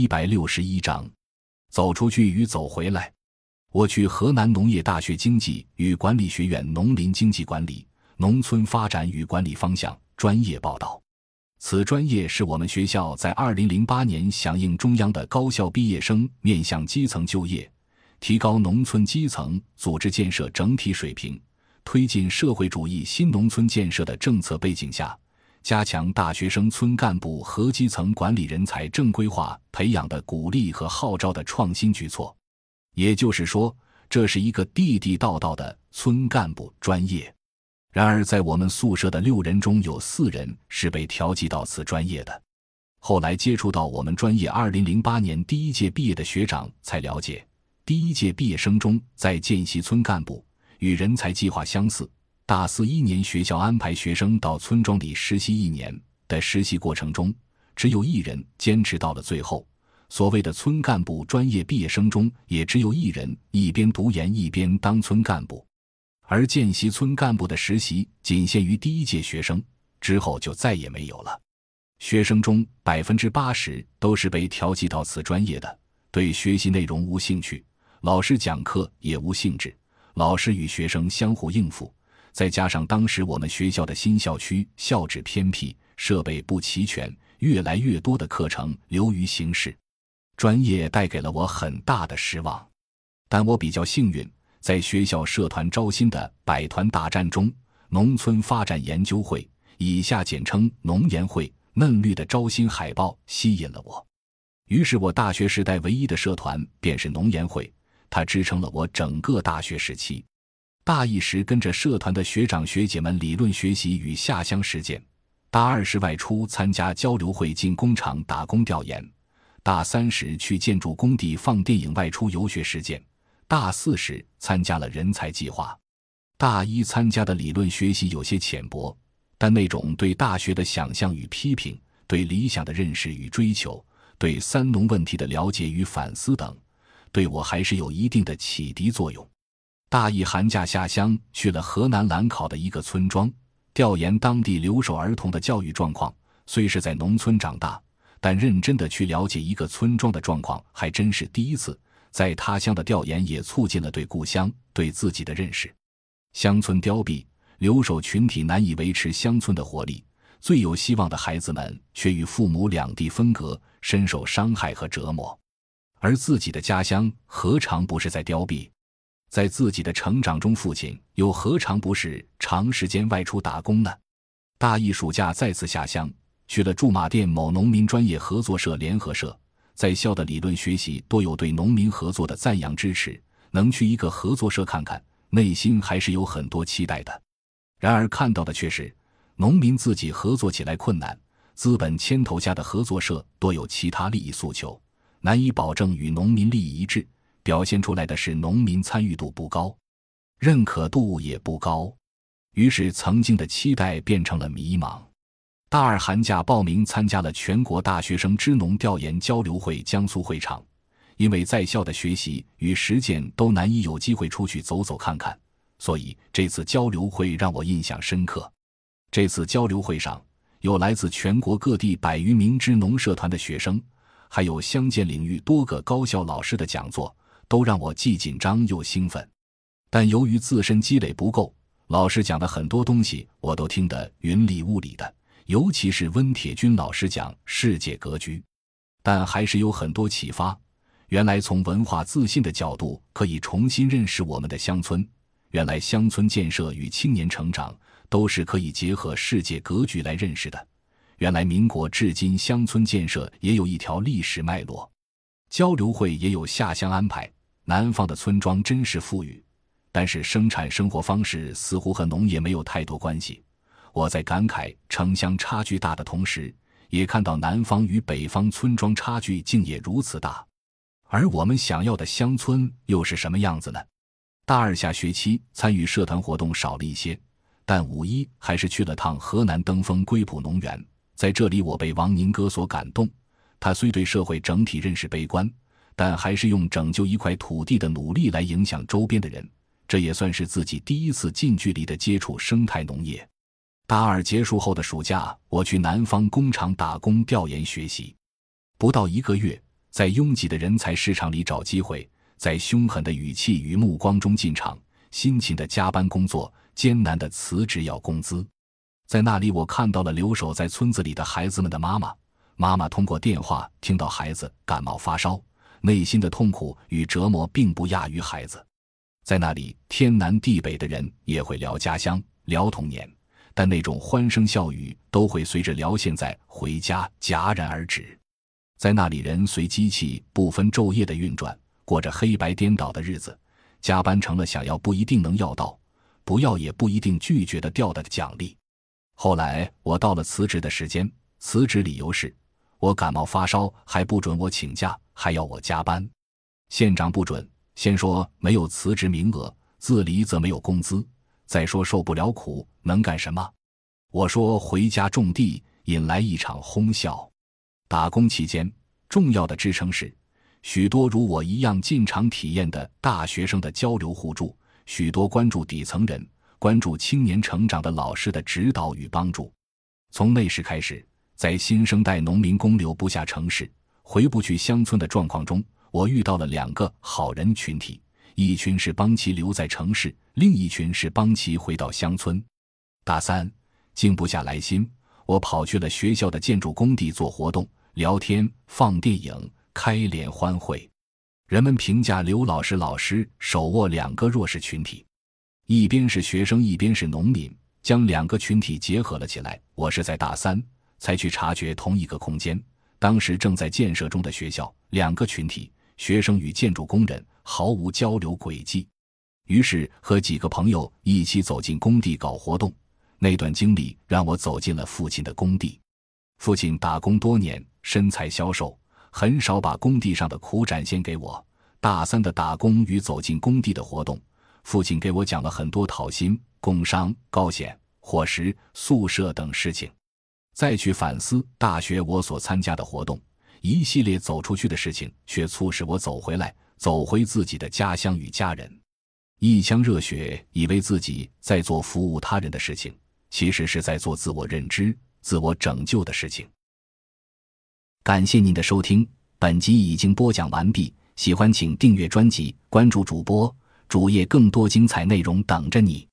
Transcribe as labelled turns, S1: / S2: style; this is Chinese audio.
S1: 一百六十一章，走出去与走回来。我去河南农业大学经济与管理学院农林经济管理、农村发展与管理方向专业报道。此专业是我们学校在二零零八年响应中央的高校毕业生面向基层就业、提高农村基层组织建设整体水平、推进社会主义新农村建设的政策背景下。加强大学生村干部和基层管理人才正规化培养的鼓励和号召的创新举措，也就是说，这是一个地地道道的村干部专业。然而，在我们宿舍的六人中有四人是被调剂到此专业的。后来接触到我们专业二零零八年第一届毕业的学长，才了解，第一届毕业生中在见习村干部与人才计划相似。大四一年，学校安排学生到村庄里实习一年的实习过程中，只有一人坚持到了最后。所谓的村干部专业毕业生中，也只有一人一边读研一边当村干部。而见习村干部的实习仅限于第一届学生，之后就再也没有了。学生中百分之八十都是被调剂到此专业的，对学习内容无兴趣，老师讲课也无兴致，老师与学生相互应付。再加上当时我们学校的新校区校址偏僻，设备不齐全，越来越多的课程流于形式，专业带给了我很大的失望。但我比较幸运，在学校社团招新的百团大战中，农村发展研究会（以下简称农研会）嫩绿的招新海报吸引了我，于是我大学时代唯一的社团便是农研会，它支撑了我整个大学时期。大一时跟着社团的学长学姐们理论学习与下乡实践，大二时外出参加交流会进工厂打工调研，大三时去建筑工地放电影外出游学实践，大四时参加了人才计划。大一参加的理论学习有些浅薄，但那种对大学的想象与批评，对理想的认识与追求，对三农问题的了解与反思等，对我还是有一定的启迪作用。大一寒假下乡，去了河南兰考的一个村庄，调研当地留守儿童的教育状况。虽是在农村长大，但认真的去了解一个村庄的状况，还真是第一次。在他乡的调研也促进了对故乡、对自己的认识。乡村凋敝，留守群体难以维持乡村的活力，最有希望的孩子们却与父母两地分隔，深受伤害和折磨。而自己的家乡何尝不是在凋敝？在自己的成长中，父亲又何尝不是长时间外出打工呢？大一暑假再次下乡，去了驻马店某农民专业合作社联合社，在校的理论学习多有对农民合作的赞扬支持，能去一个合作社看看，内心还是有很多期待的。然而看到的却是，农民自己合作起来困难，资本牵头下的合作社多有其他利益诉求，难以保证与农民利益一致。表现出来的是农民参与度不高，认可度也不高，于是曾经的期待变成了迷茫。大二寒假报名参加了全国大学生支农调研交流会江苏会场，因为在校的学习与实践都难以有机会出去走走看看，所以这次交流会让我印象深刻。这次交流会上有来自全国各地百余名支农社团的学生，还有乡建领域多个高校老师的讲座。都让我既紧张又兴奋，但由于自身积累不够，老师讲的很多东西我都听得云里雾里的。尤其是温铁军老师讲世界格局，但还是有很多启发。原来从文化自信的角度可以重新认识我们的乡村。原来乡村建设与青年成长都是可以结合世界格局来认识的。原来民国至今乡村建设也有一条历史脉络。交流会也有下乡安排。南方的村庄真是富裕，但是生产生活方式似乎和农业没有太多关系。我在感慨城乡差距大的同时，也看到南方与北方村庄差距竟也如此大。而我们想要的乡村又是什么样子呢？大二下学期参与社团活动少了一些，但五一还是去了趟河南登封归浦农园。在这里，我被王宁哥所感动。他虽对社会整体认识悲观。但还是用拯救一块土地的努力来影响周边的人，这也算是自己第一次近距离的接触生态农业。大二结束后的暑假，我去南方工厂打工调研学习，不到一个月，在拥挤的人才市场里找机会，在凶狠的语气与目光中进场，辛勤的加班工作，艰难的辞职要工资。在那里，我看到了留守在村子里的孩子们的妈妈。妈妈通过电话听到孩子感冒发烧，内心的痛苦与折磨并不亚于孩子。在那里，天南地北的人也会聊家乡、聊童年，但那种欢声笑语都会随着聊现在回家戛然而止。在那里，人随机器不分昼夜的运转，过着黑白颠倒的日子，加班成了想要不一定能要到，不要也不一定拒绝的掉的奖励。后来，我到了辞职的时间，辞职理由是。我感冒发烧还不准我请假，还要我加班。县长不准，先说没有辞职名额，自离则没有工资。再说受不了苦，能干什么？我说回家种地，引来一场哄笑。打工期间，重要的支撑是许多如我一样进厂体验的大学生的交流互助，许多关注底层人、关注青年成长的老师的指导与帮助。从那时开始。在新生代农民工留不下城市、回不去乡村的状况中，我遇到了两个好人群体：一群是帮其留在城市，另一群是帮其回到乡村。大三，静不下来心，我跑去了学校的建筑工地做活动、聊天、放电影、开联欢会。人们评价刘老师老师手握两个弱势群体，一边是学生，一边是农民，将两个群体结合了起来。我是在大三。才去察觉同一个空间，当时正在建设中的学校，两个群体，学生与建筑工人毫无交流轨迹。于是和几个朋友一起走进工地搞活动。那段经历让我走进了父亲的工地。父亲打工多年，身材消瘦，很少把工地上的苦展现给我。大三的打工与走进工地的活动，父亲给我讲了很多讨薪、工伤、高险、伙食、宿舍等事情。再去反思大学我所参加的活动，一系列走出去的事情，却促使我走回来，走回自己的家乡与家人。一腔热血，以为自己在做服务他人的事情，其实是在做自我认知、自我拯救的事情。感谢您的收听，本集已经播讲完毕。喜欢请订阅专辑，关注主播主页，更多精彩内容等着你。